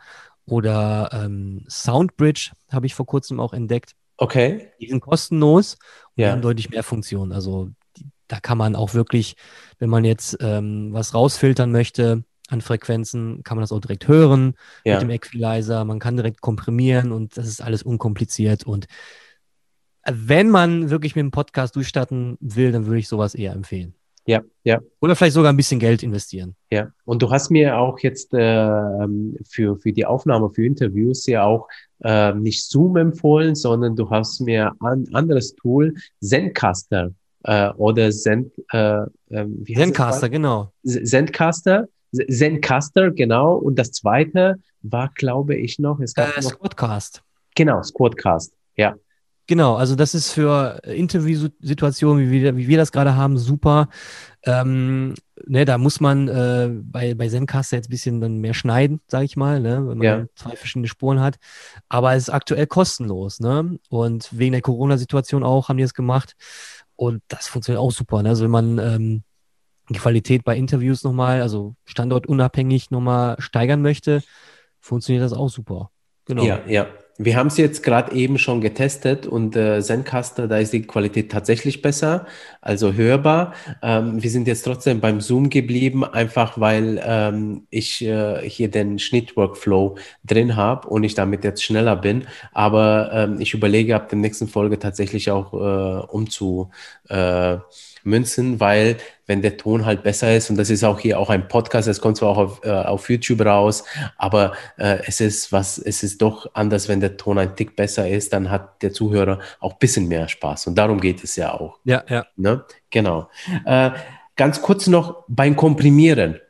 oder ähm, Soundbridge, habe ich vor kurzem auch entdeckt. okay. Die sind kostenlos und Ja, haben deutlich mehr Funktionen. Also die, da kann man auch wirklich, wenn man jetzt ähm, was rausfiltern möchte an Frequenzen, kann man das auch direkt hören ja. mit dem Equalizer. Man kann direkt komprimieren und das ist alles unkompliziert. Und wenn man wirklich mit dem Podcast durchstarten will, dann würde ich sowas eher empfehlen. Ja, ja, Oder vielleicht sogar ein bisschen Geld investieren. ja. Und du hast mir auch jetzt ähm, für, für die Aufnahme, für Interviews ja auch ähm, nicht Zoom empfohlen, sondern du hast mir ein anderes Tool, Zencaster äh, oder Zen, äh, ähm, Zencaster, genau. Zencaster, Zencaster, genau. Und das zweite war, glaube ich, noch, es gab Äh, noch, Squadcast. genau, Squadcast. Ja, Genau, also das ist für Interviewsituationen, wie wir, wie wir das gerade haben, super. Ähm, ne, da muss man äh, bei, bei Zencaster jetzt ein bisschen dann mehr schneiden, sage ich mal, ne, wenn man Ja. zwei verschiedene Spuren hat. Aber es ist aktuell kostenlos, ne? Und wegen der Corona-Situation auch haben die es gemacht. Und das funktioniert auch super. Ne? Also wenn man ähm, die Qualität bei Interviews nochmal, also standortunabhängig nochmal steigern möchte, funktioniert das auch super. Genau. Ja, ja. Wir haben es jetzt gerade eben schon getestet und äh, Zencaster, da ist die Qualität tatsächlich besser, also hörbar. Ähm, wir sind jetzt trotzdem beim Zoom geblieben, einfach weil ähm, ich äh, hier den Schnittworkflow drin habe und ich damit jetzt schneller bin. Aber ähm, ich überlege ab der nächsten Folge tatsächlich auch äh, umzu äh, münzen, weil wenn der Ton halt besser ist und das ist auch hier auch ein Podcast, es kommt zwar auch auf, äh, auf YouTube raus, aber äh, es ist was, es ist doch anders, wenn der Ton ein Tick besser ist, dann hat der Zuhörer auch ein bisschen mehr Spaß und darum geht es ja auch. Ja, ja. Ne? Genau. Äh, ganz kurz noch beim Komprimieren.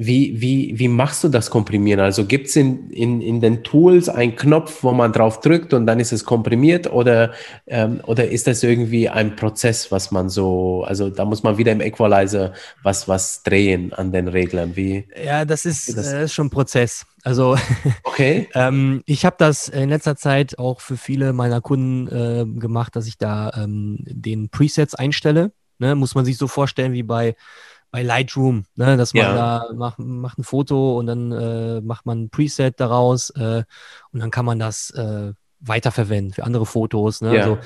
Wie, wie, wie machst du das Komprimieren? Also gibt es in, in, in den Tools einen Knopf, wo man drauf drückt und dann ist es komprimiert oder, ähm, oder ist das irgendwie ein Prozess, was man so, also da muss man wieder im Equalizer was, was drehen an den Reglern? Wie? Ja, das ist, Das- äh, ist schon ein Prozess. Also [laughs] Okay. ähm, ich habe das in letzter Zeit auch für viele meiner Kunden äh, gemacht, dass ich da ähm, den Presets einstelle. Ne? Muss man sich so vorstellen wie bei, bei Lightroom, ne? dass man Ja. da macht, macht ein Foto und dann äh, macht man ein Preset daraus äh, und dann kann man das äh, weiterverwenden für andere Fotos. Ne? Ja. Also,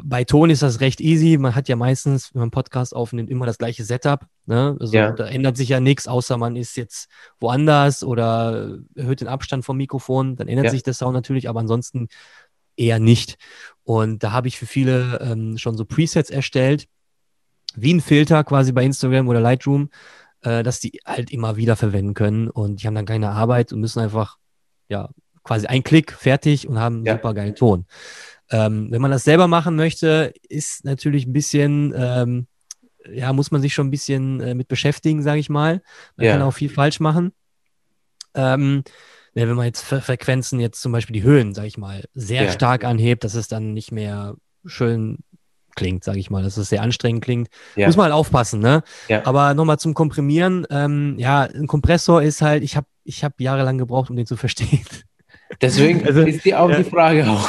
bei Ton ist das recht easy. Man hat ja meistens, wenn man Podcast aufnimmt, immer das gleiche Setup. Ne? Also Ja. da ändert sich ja nichts, außer man ist jetzt woanders oder erhöht den Abstand vom Mikrofon. Dann ändert Ja. sich der Sound natürlich, aber ansonsten eher nicht. Und da habe ich für viele ähm, schon so Presets erstellt, wie ein Filter quasi bei Instagram oder Lightroom, äh, dass die halt immer wieder verwenden können und die haben dann keine Arbeit und müssen einfach, ja, quasi ein Klick, fertig und haben einen Ja. super geilen Ton. Ähm, wenn man das selber machen möchte, ist natürlich ein bisschen, ähm, ja, muss man sich schon ein bisschen äh, mit beschäftigen, sage ich mal. Man Ja. kann auch viel falsch machen. Ähm, wenn man jetzt Fre- Frequenzen, jetzt zum Beispiel die Höhen, sage ich mal, sehr Ja. stark anhebt, dass es dann nicht mehr schön klingt, sage ich mal, dass es sehr anstrengend klingt. Ja. Muss man halt aufpassen, ne? Ja. Aber nochmal zum Komprimieren. Ähm, ja, ein Kompressor ist halt, ich habe ich hab jahrelang gebraucht, um den zu verstehen. [laughs] Deswegen Also, ist die auch ja. die Frage auch.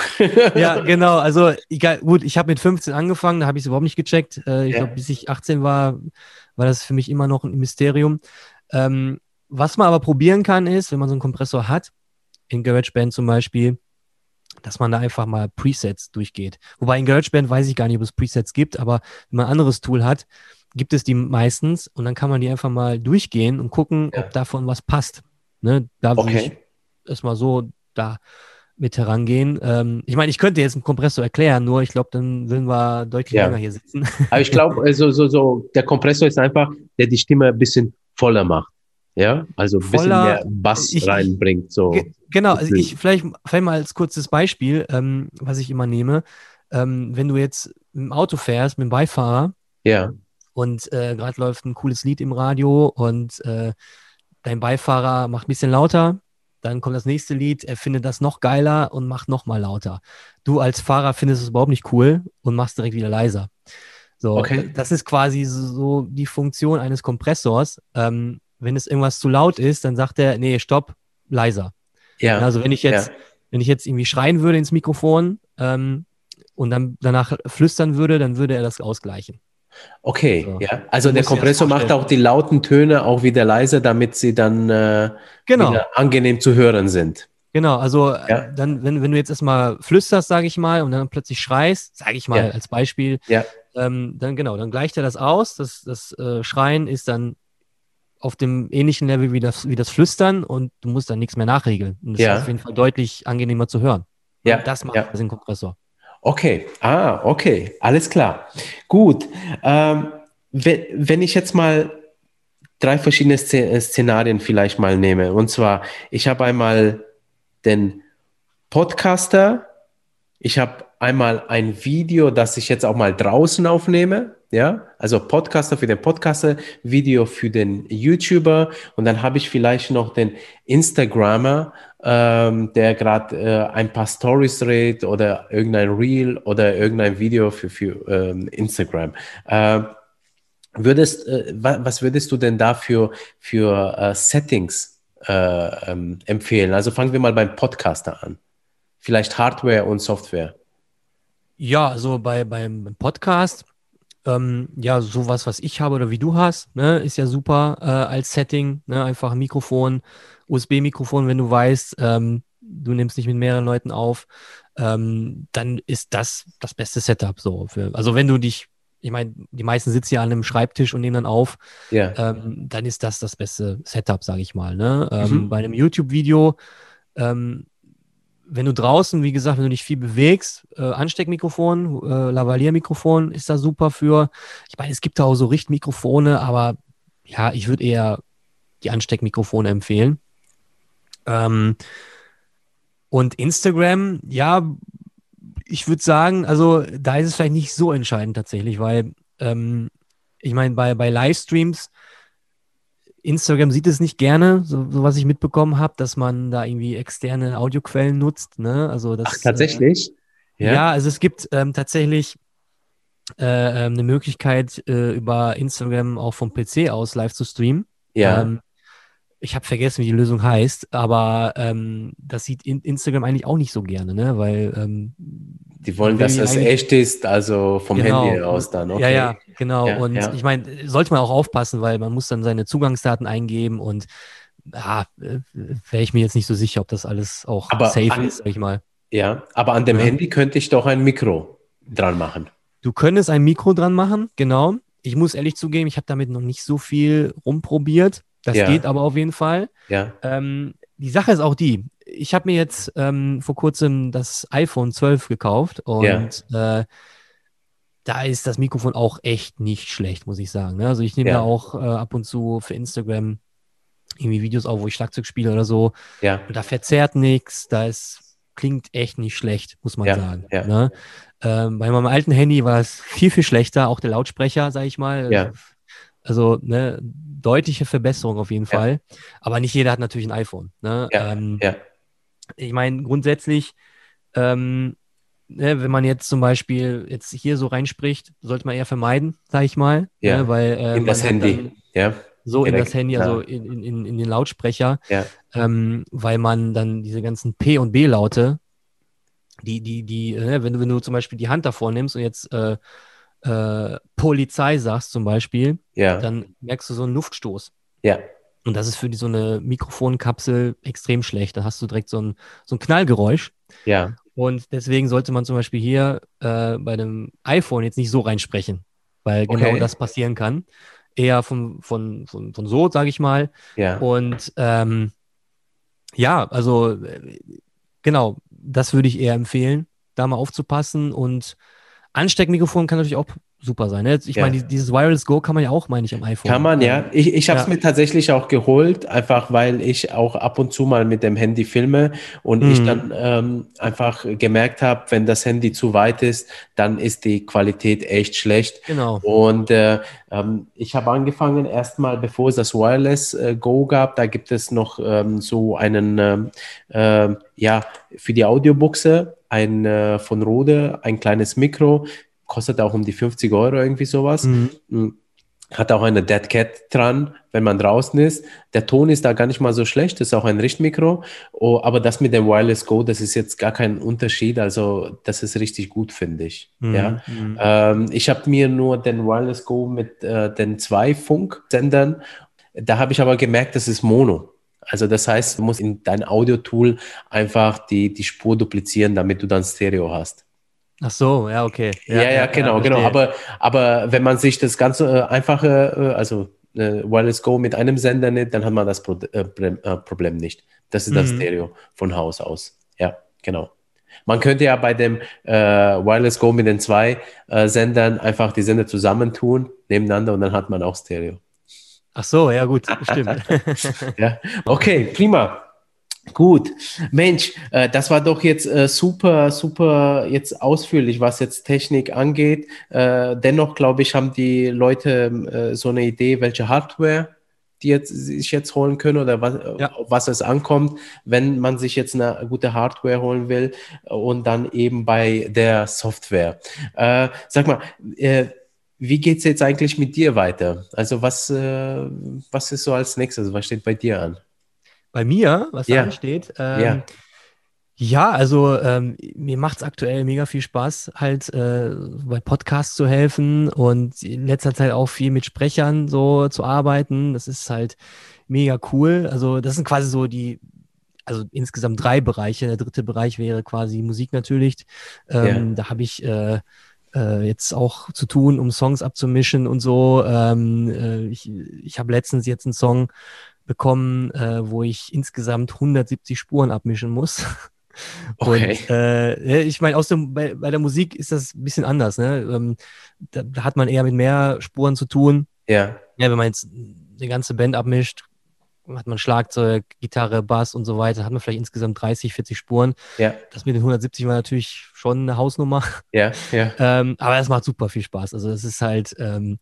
ja, [laughs] genau. Also, egal, gut, ich habe mit 15 angefangen, da habe ich es überhaupt nicht gecheckt. Äh, ich Ja. glaube, bis ich 18 war, war das für mich immer noch ein Mysterium. Ähm, was man aber probieren kann, ist, wenn man so einen Kompressor hat, in GarageBand zum Beispiel, dass man da einfach mal Presets durchgeht. Wobei in GarageBand weiß ich gar nicht, ob es Presets gibt, aber wenn man ein anderes Tool hat, gibt es die meistens und dann kann man die einfach mal durchgehen und gucken, Ja. ob davon was passt. Ne? Da würde Okay. ich erstmal so da mit herangehen. Ähm, ich meine, ich könnte jetzt einen Kompressor erklären, nur ich glaube, dann würden wir deutlich Ja. länger hier sitzen. Aber ich glaube, also, so, so, der Kompressor ist einfach, der die Stimme ein bisschen voller macht. Ja, also ein bisschen mehr Bass ich- reinbringt. So. Ge genau, also ich vielleicht, vielleicht mal als kurzes Beispiel, ähm, was ich immer nehme. Ähm, wenn du jetzt im Auto fährst mit dem Beifahrer Ja, und äh, gerade läuft ein cooles Lied im Radio und äh, dein Beifahrer macht ein bisschen lauter, dann kommt das nächste Lied, er findet das noch geiler und macht noch mal lauter. Du als Fahrer findest es überhaupt nicht cool und machst direkt wieder leiser. So, Okay. das ist quasi so die Funktion eines Kompressors. Ähm, wenn es irgendwas zu laut ist, dann sagt er, nee, stopp, leiser. ja. Also wenn ich jetzt, ja. wenn ich jetzt irgendwie schreien würde ins Mikrofon ähm, und dann danach flüstern würde, dann würde er das ausgleichen. Okay, So. ja. Also Du der Kompressor macht auch die lauten Töne auch wieder leiser, damit sie dann äh, Genau. wieder angenehm zu hören sind. Genau, also Ja. äh, dann, wenn, wenn du jetzt erstmal flüsterst, sage ich mal, und dann plötzlich schreist, sage ich mal Ja. als Beispiel, Ja. ähm, dann genau, dann gleicht er das aus. Das, das äh, Schreien ist dann auf dem ähnlichen Level wie das, wie das Flüstern und du musst dann nichts mehr nachregeln. Und das Ja. ist auf jeden Fall deutlich angenehmer zu hören. Ja, Und das macht ja. den Kompressor. Okay, ah, okay, alles klar. Gut. Ähm, wenn, wenn ich jetzt mal drei verschiedene äh, Szenarien vielleicht mal nehme, und zwar, ich habe einmal den Podcaster, ich habe einmal ein Video, das ich jetzt auch mal draußen aufnehme, ja, also Podcaster für den Podcaster, Video für den YouTuber und dann habe ich vielleicht noch den Instagrammer, ähm, der gerade äh, ein paar Stories dreht oder irgendein Reel oder irgendein Video für, für ähm, Instagram. Ähm, würdest, äh, wa was würdest du denn dafür für äh, Settings äh, ähm, empfehlen? Also fangen wir mal beim Podcaster an. Vielleicht Hardware und Software. Ja, also bei, beim Podcast, ähm, ja, sowas, was ich habe oder wie du hast, ne, ist ja super äh, als Setting, ne, einfach ein Mikrofon, USB-Mikrofon, wenn du weißt, ähm, du nimmst nicht mit mehreren Leuten auf, ähm, dann ist das das beste Setup so. Für, also wenn du dich, ich meine, die meisten sitzen ja an einem Schreibtisch und nehmen dann auf, Ja, ähm, dann ist das das beste Setup, sage ich mal. Ne? Ähm, Mhm. Bei einem YouTube-Video, ähm, wenn du draußen, wie gesagt, wenn du dich viel bewegst, äh, Ansteckmikrofon, äh, Lavalier-Mikrofon ist da super für. Ich meine, es gibt da auch so Richtmikrofone, aber ja, ich würde eher die Ansteckmikrofone empfehlen. Ähm, und Instagram, ja, ich würde sagen, also da ist es vielleicht nicht so entscheidend tatsächlich, weil ähm, ich meine, bei, bei Livestreams, Instagram sieht es nicht gerne, so, so was ich mitbekommen habe, dass man da irgendwie externe Audioquellen nutzt. Ne? Also das, Ach, tatsächlich? Äh, ja. also es gibt ähm, tatsächlich äh, ähm, eine Möglichkeit, äh, über Instagram auch vom PC aus live zu streamen. ja. Ähm, ich habe vergessen, wie die Lösung heißt, aber ähm, das sieht in Instagram eigentlich auch nicht so gerne, ne? Weil ähm, Die wollen, dass eigentlich- echt ist, also vom Genau. Handy aus dann. Okay. Ja, ja, genau. Ja, und ja. ich meine, sollte man auch aufpassen, weil man muss dann seine Zugangsdaten eingeben und ja, äh, wäre ich mir jetzt nicht so sicher, ob das alles auch Aber safe an- ist, sag ich mal. Ja, aber an dem Ja. Handy könnte ich doch ein Mikro dran machen. Du könntest ein Mikro dran machen, genau. Ich muss ehrlich zugeben, ich habe damit noch nicht so viel rumprobiert. Das geht aber auf jeden Fall. Ja, Ähm, die Sache ist auch die, ich habe mir jetzt ähm, vor kurzem das iPhone 12 gekauft und äh, da ist das Mikrofon auch echt nicht schlecht, muss ich sagen. Ne? Also ich nehme Ja. da auch äh, ab und zu für Instagram irgendwie Videos auf, wo ich Schlagzeug spiele oder so. ja, Und da verzerrt nichts, da ist, klingt echt nicht schlecht, muss man Ja, sagen. ja. Ne? Ähm, bei meinem alten Handy war es viel, viel schlechter, auch der Lautsprecher, sage ich mal. Ja. Also ne, deutliche Verbesserung auf jeden Ja. Fall. Aber nicht jeder hat natürlich ein iPhone. Ne? Ja, ähm, ja. Ich meine, grundsätzlich, ähm, ne, wenn man jetzt zum Beispiel jetzt hier so reinspricht, sollte man eher vermeiden, sage ich mal. Ja, Ne? Weil, äh, in das Handy. dann ja, So in Direkt, das Handy, also in, in, in, in den Lautsprecher, ja, ähm, weil man dann diese ganzen P- und B-Laute, die, die, die, äh, wenn du, wenn du zum Beispiel die Hand davor nimmst und jetzt äh, äh, Polizei sagst zum Beispiel, ja, dann merkst du so einen Luftstoß. ja, Und das ist für die, so eine Mikrofonkapsel extrem schlecht. Da hast du direkt so ein, so ein Knallgeräusch. ja, Und deswegen sollte man zum Beispiel hier äh, bei dem iPhone jetzt nicht so reinsprechen, weil genau Okay. das passieren kann. Eher von, von, von, von so, sage ich mal. Ja. Und ähm, ja, also äh, genau, das würde ich eher empfehlen, da mal aufzupassen. Und Ansteckmikrofon kann natürlich auch super sein. Ne? Ich Ja. meine, die- dieses Wireless Go kann man ja auch, meine ich, am iPhone. Kann man, ja. Ich, ich habe es Ja. mir tatsächlich auch geholt, einfach weil ich auch ab und zu mal mit dem Handy filme und ich Mhm. dann ähm, einfach gemerkt habe, wenn das Handy zu weit ist, dann ist die Qualität echt schlecht. Genau. Und äh, ähm, ich habe angefangen, erstmal, bevor es das Wireless äh, Go gab, da gibt es noch ähm, so einen, ähm, ähm, ja, für die Audiobuchse, ein äh, von Rode, ein kleines Mikro, kostet auch um die 50 Euro, irgendwie sowas. Mhm. Mm, Hat auch eine Dead Cat dran, wenn man draußen ist. Der Ton ist da gar nicht mal so schlecht, ist auch ein Richtmikro. Oh, aber das mit dem Wireless Go, das ist jetzt gar kein Unterschied. Also, das ist richtig gut, finde ich. Mhm. Ja. Mhm. Ähm, ich habe mir nur den Wireless Go mit äh, den zwei Funksendern. Da habe ich aber gemerkt, das ist Mono. Also das heißt, du musst in dein Audio-Tool einfach die, die Spur duplizieren, damit du dann Stereo hast. Ach so, ja, okay. Ja, ja, genau, genau. verstehe. Aber, aber wenn man sich das ganze äh, einfache, äh, also äh, Wireless Go mit einem Sender nimmt, dann hat man das Pro äh, Problem, äh, Problem nicht. Das ist das Mhm. Stereo von Haus aus. Ja, genau. Man könnte ja bei dem äh, Wireless Go mit den zwei Sendern einfach die Sender zusammentun, nebeneinander und dann hat man auch Stereo. Ach so, ja, gut, stimmt. [laughs] Ja, okay, prima. Gut, Mensch, äh, das war doch jetzt äh, super, super jetzt ausführlich, was jetzt Technik angeht. Äh, dennoch, glaube ich, haben die Leute äh, so eine Idee, welche Hardware die jetzt sich jetzt holen können oder was, Ja. auf was es ankommt, wenn man sich jetzt eine gute Hardware holen will und dann eben bei der Software. Äh, sag mal, äh, wie geht's jetzt eigentlich mit dir weiter? Also was, äh, was ist so als nächstes? Was steht bei dir an? Bei mir, was Ja. da ansteht, ähm, Ja. ja. also ähm, mir macht es aktuell mega viel Spaß, halt äh, bei Podcasts zu helfen und in letzter Zeit auch viel mit Sprechern so zu arbeiten. Das ist halt mega cool. Also das sind quasi so die, also insgesamt drei Bereiche. Der dritte Bereich wäre quasi Musik natürlich. Ähm, Da habe ich äh, äh, jetzt auch zu tun, um Songs abzumischen und so. Ähm, äh, ich ich habe letztens jetzt einen Song bekommen, äh, wo ich insgesamt 170 Spuren abmischen muss. [laughs] Okay. Und äh, ich meine, aus dem, bei, bei der Musik ist das ein bisschen anders. Ne? Ähm, da, da hat man eher mit mehr Spuren zu tun. Ja, Ja, wenn man jetzt eine ganze Band abmischt, hat man Schlagzeug, Gitarre, Bass und so weiter, hat man vielleicht insgesamt 30, 40 Spuren. ja, Das mit den 170 war natürlich schon eine Hausnummer. [laughs] ja, ja. Ähm, aber es macht super viel Spaß. Also es ist halt ähm,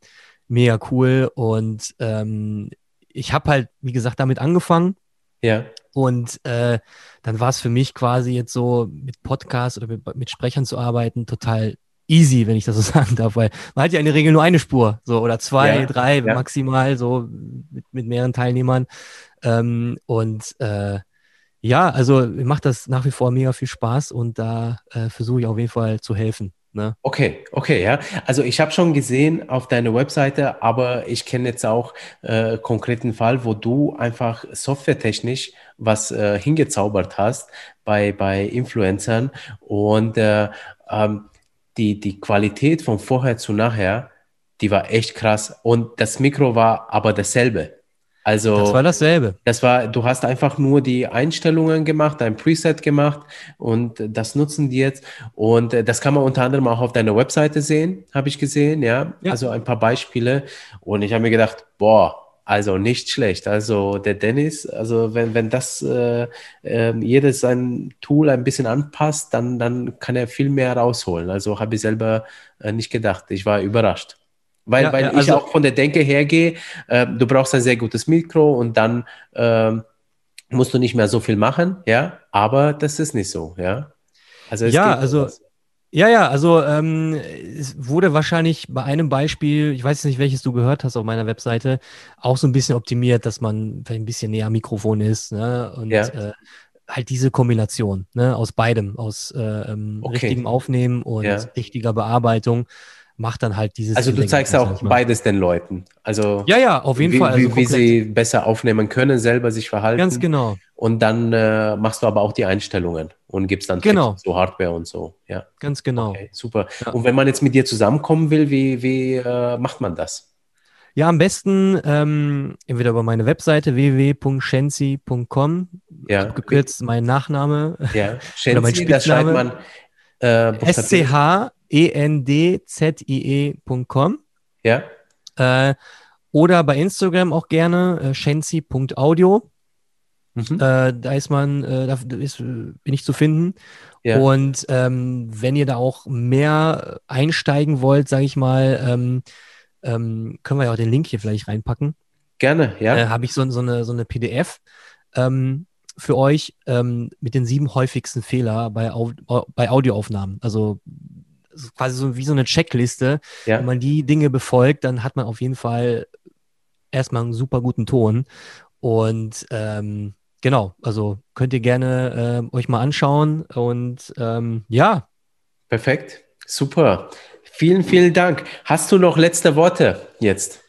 mega cool und ähm, ich habe halt, wie gesagt, damit angefangen Ja, und äh, dann war es für mich quasi jetzt so mit Podcasts oder mit, mit Sprechern zu arbeiten total easy, wenn ich das so [laughs] sagen darf, weil man hat ja in der Regel nur eine Spur, so oder zwei, Ja, drei ja. maximal, so mit, mit mehreren Teilnehmern. Ähm, und äh, ja, also mir macht das nach wie vor mega viel Spaß und da äh, versuche ich auf jeden Fall zu helfen. Ne? okay, okay, ja. Also ich habe schon gesehen auf deiner Webseite, aber ich kenne jetzt auch äh, konkreten Fall, wo du einfach softwaretechnisch was äh, hingezaubert hast bei, bei Influencern und äh, ähm, die, die Qualität von vorher zu nachher, die war echt krass und das Mikro war aber dasselbe. Also Das war dasselbe. Das war, du hast einfach nur die Einstellungen gemacht, ein Preset gemacht und das nutzen die jetzt. Und äh, das kann man unter anderem auch auf deiner Webseite sehen, habe ich gesehen, ja? Ja. Also ein paar Beispiele. Und ich habe mir gedacht, boah, also nicht schlecht. Also der Dennis, also wenn, wenn das äh, äh, jedes sein Tool ein bisschen anpasst, dann, dann kann er viel mehr rausholen. Also habe ich selber äh, nicht gedacht. Ich war überrascht. Weil, Ja, weil ja, ich also- auch von der Denke hergehe, äh, du brauchst ein sehr gutes Mikro und dann ähm, musst du nicht mehr so viel machen, ja, aber das ist nicht so, ja. Also es Ja, also- sowas. Ja, ja, also ähm, es wurde wahrscheinlich bei einem Beispiel, ich weiß nicht, welches du gehört hast auf meiner Webseite, auch so ein bisschen optimiert, dass man vielleicht ein bisschen näher am Mikrofon ist, ne? Und Ja. äh, halt diese Kombination, ne, aus beidem, aus äh, ähm, Okay. richtigem Aufnehmen und Ja. richtiger Bearbeitung, macht dann halt dieses. Also du zeigst auch beides den Leuten. Also Ja, ja, auf jeden wie, Fall. Also wie, wie sie besser aufnehmen können, selber sich verhalten. Ganz genau. Und dann äh, machst du aber auch die Einstellungen. und gibst dann Genau. Zu Hardware und so. Ja, Ganz genau. okay, super. Ja. Und wenn man jetzt mit dir zusammenkommen will, wie, wie äh, macht man das? Ja, am besten ähm, entweder über meine Webseite www.shenzi.com, Ja, abgekürzt mein Nachname, ja. [laughs] Oder mein Shenzi, das schreibt man Spitzname. äh, buchstabiert. E S-C-H-E-N-D-Z-I-E.com. Ja, Äh, oder bei Instagram auch gerne äh, shenzi.audio. mhm. Äh, da ist man, äh, da ist, äh, bin ich zu finden. ja. Und ähm, wenn ihr da auch mehr einsteigen wollt, sage ich mal, ähm, ähm, können wir ja auch den Link hier vielleicht reinpacken. gerne, ja. Äh, Habe ich so, so, eine, so eine PDF ähm, für euch ähm, mit den sieben häufigsten Fehler bei, Au bei Audioaufnahmen. Also quasi so wie so eine Checkliste. ja. Wenn man die Dinge befolgt, dann hat man auf jeden Fall erstmal einen super guten Ton. Und ähm, genau, also könnt ihr gerne ähm, euch mal anschauen. Und ähm, ja, Perfekt, super. Vielen, vielen Dank. Hast du noch letzte Worte jetzt?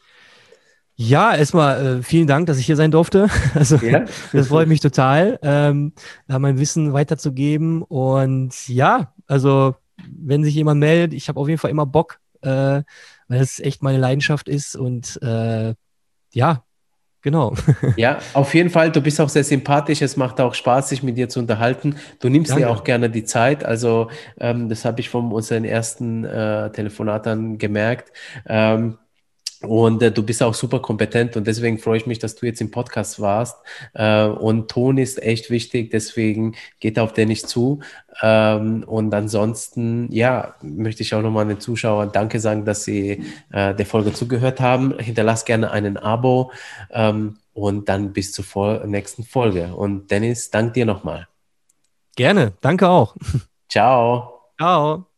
ja, erstmal äh, vielen Dank, dass ich hier sein durfte. [laughs] Also Ja, das freut mich total, ähm, da mein Wissen weiterzugeben. Und ja, also wenn sich jemand meldet, ich habe auf jeden Fall immer Bock, äh, weil es echt meine Leidenschaft ist. Und äh, ja, genau. [laughs] Ja, auf jeden Fall. Du bist auch sehr sympathisch. Es macht auch Spaß, sich mit dir zu unterhalten. Du nimmst dir Danke. auch gerne die Zeit. Also, ähm, das habe ich von unseren ersten äh, Telefonatern gemerkt. Ähm, und äh, du bist auch super kompetent und deswegen freue ich mich, dass du jetzt im Podcast warst. Äh, und Ton ist echt wichtig, deswegen geht auf den nicht zu. Ähm, und ansonsten, ja, möchte ich auch nochmal den Zuschauern Danke sagen, dass sie äh, der Folge zugehört haben. Hinterlass gerne einen Abo ähm, und dann bis zur Fol nächsten Folge. Und Dennis, dank dir nochmal. Gerne, danke auch. [laughs] Ciao. Ciao.